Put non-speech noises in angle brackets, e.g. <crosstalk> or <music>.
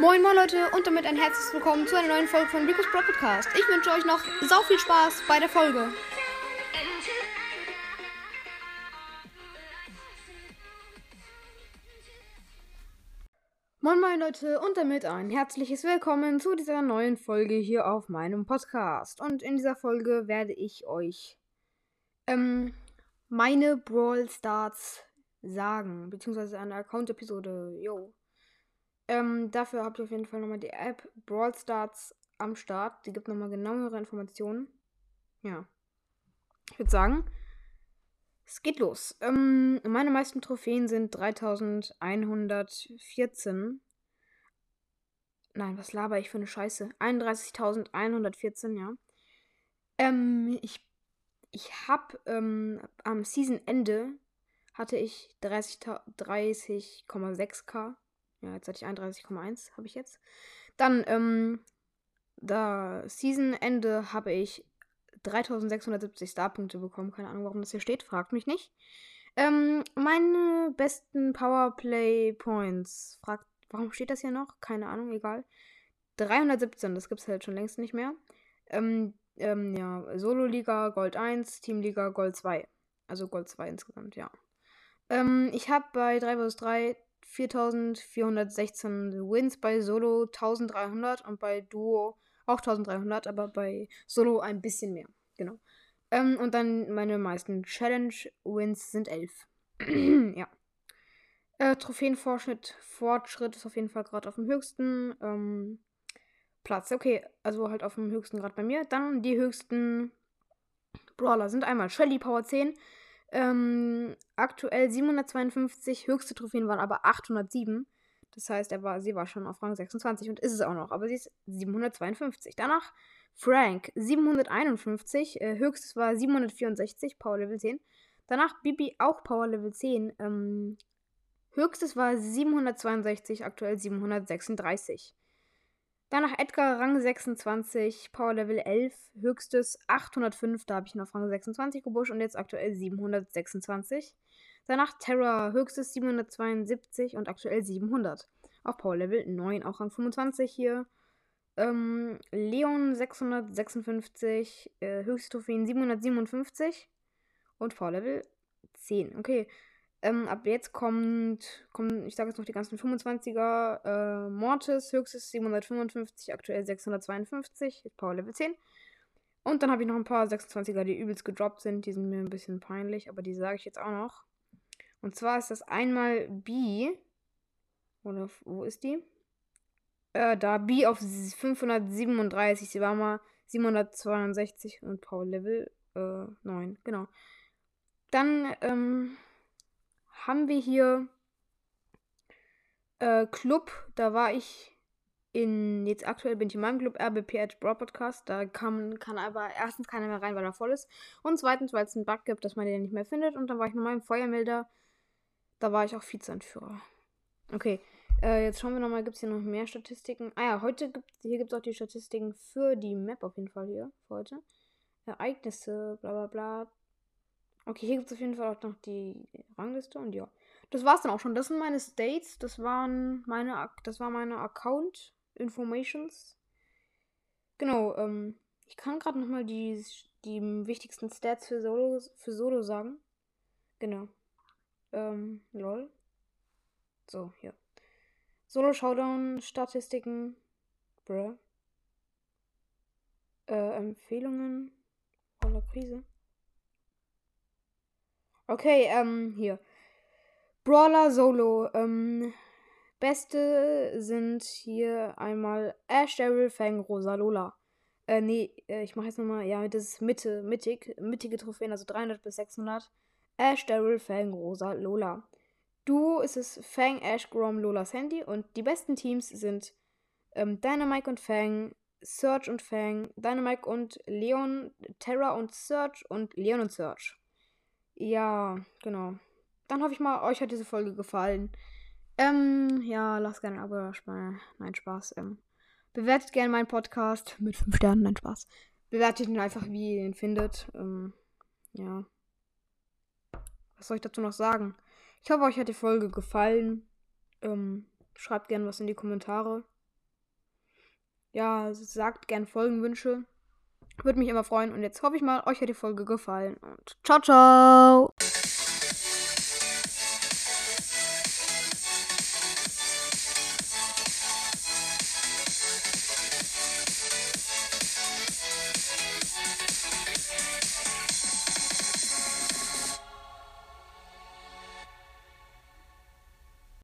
Moin moin Leute und damit ein herzliches Willkommen zu einer neuen Folge von Rico's Pro Podcast. Ich wünsche euch noch sau viel Spaß bei der Folge. Moin moin Leute und damit ein herzliches Willkommen zu dieser neuen Folge hier auf meinem Podcast. Und in dieser Folge werde ich euch ähm, meine Brawl Starts sagen, beziehungsweise eine Account-Episode. Jo. Ähm, dafür habt ihr auf jeden Fall nochmal die App Brawl Stars am Start. Die gibt nochmal genauere Informationen. Ja. Ich würde sagen, es geht los. Ähm, meine meisten Trophäen sind 3114. Nein, was laber ich für eine Scheiße? 31.114, ja. Ähm, ich, ich hab ähm, am Season-Ende hatte ich 30,6k. 30, ja, jetzt hatte ich 31,1, habe ich jetzt. Dann, ähm, da Season-Ende habe ich 3670 Starpunkte bekommen. Keine Ahnung, warum das hier steht. Fragt mich nicht. Ähm, meine besten Powerplay Points. Fragt, warum steht das hier noch? Keine Ahnung, egal. 317, das gibt es halt schon längst nicht mehr. Ähm, ähm, ja, Solo-Liga Gold 1, Team-Liga Gold 2. Also Gold 2 insgesamt, ja. Ähm, ich habe bei 3 vs 3 4416 Wins bei Solo 1300 und bei Duo auch 1300, aber bei Solo ein bisschen mehr. Genau. Ähm, und dann meine meisten Challenge-Wins sind 11. <clears throat> ja. Äh, Trophäenfortschritt Fortschritt ist auf jeden Fall gerade auf dem höchsten ähm, Platz. Okay, also halt auf dem höchsten Grad bei mir. Dann die höchsten Brawler sind einmal Shelly Power 10, ähm, aktuell 752, höchste Trophäen waren aber 807. Das heißt, er war, sie war schon auf Rang 26 und ist es auch noch, aber sie ist 752. Danach Frank 751, äh, höchstes war 764, Power Level 10. Danach Bibi auch Power Level 10. Ähm, höchstes war 762, aktuell 736. Danach Edgar Rang 26, Power Level 11, höchstes 805, da habe ich ihn auf Rang 26 gebuscht und jetzt aktuell 726. Danach Terra, höchstes 772 und aktuell 700. Auf Power Level 9, auch Rang 25 hier. Ähm, Leon 656, äh, höchste Trophäen 757 und Power Level 10. Okay, ähm, ab jetzt kommt, kommen, ich sage jetzt noch die ganzen 25er. Äh, Mortis, höchstes 755, aktuell 652, Power Level 10. Und dann habe ich noch ein paar 26er, die übelst gedroppt sind. Die sind mir ein bisschen peinlich, aber die sage ich jetzt auch noch. Und zwar ist das einmal B. Oder wo ist die? Äh, da B auf 537. Sie war mal 762 und Power Level äh, 9. Genau. Dann, ähm, haben wir hier äh, Club. Da war ich in, jetzt aktuell bin ich in meinem Club RBP Edge Broad Podcast. Da kann, kann aber erstens keiner mehr rein, weil er voll ist. Und zweitens, weil es einen Bug gibt, dass man den nicht mehr findet. Und dann war ich nochmal im Feuermelder. Da war ich auch Vizeanführer. Okay, äh, jetzt schauen wir nochmal, gibt es hier noch mehr Statistiken? Ah ja, heute gibt hier gibt es auch die Statistiken für die Map auf jeden Fall hier, für heute. Ereignisse, bla bla bla, Okay, hier gibt es auf jeden Fall auch noch die Rangliste und ja. Das war's dann auch schon. Das sind meine States. Das waren meine, das war meine Account Informations. Genau, ähm, ich kann gerade nochmal die, die wichtigsten Stats für Solo, für Solo sagen. Genau. Ähm, lol. So, hier. Solo Showdown Statistiken. Bruh. Äh, Empfehlungen. Voller Krise. Okay, ähm, hier. Brawler Solo. Ähm, beste sind hier einmal Ash, Daryl, Fang, Rosa, Lola. Äh, nee, äh, ich mache jetzt nochmal, ja, das ist Mitte, mittig, mittige Trophäen, also 300 bis 600. Ash, Daryl, Fang, Rosa, Lola. Du ist es Fang, Ash, Grom, Lola, Sandy und die besten Teams sind ähm, Dynamite und Fang, Search und Fang, Dynamite und Leon, Terra und Search und Leon und Search. Ja, genau. Dann hoffe ich mal, euch hat diese Folge gefallen. Ähm, ja, lasst gerne ein Abo da. Nein, Spaß. Ähm, bewertet gerne meinen Podcast mit 5 Sternen. Nein, Spaß. Bewertet ihn einfach, wie ihr ihn findet. Ähm, ja. Was soll ich dazu noch sagen? Ich hoffe, euch hat die Folge gefallen. Ähm, schreibt gerne was in die Kommentare. ja, sagt gern Folgenwünsche. Würde mich immer freuen. Und jetzt hoffe ich mal, euch hat die Folge gefallen. Und ciao, ciao.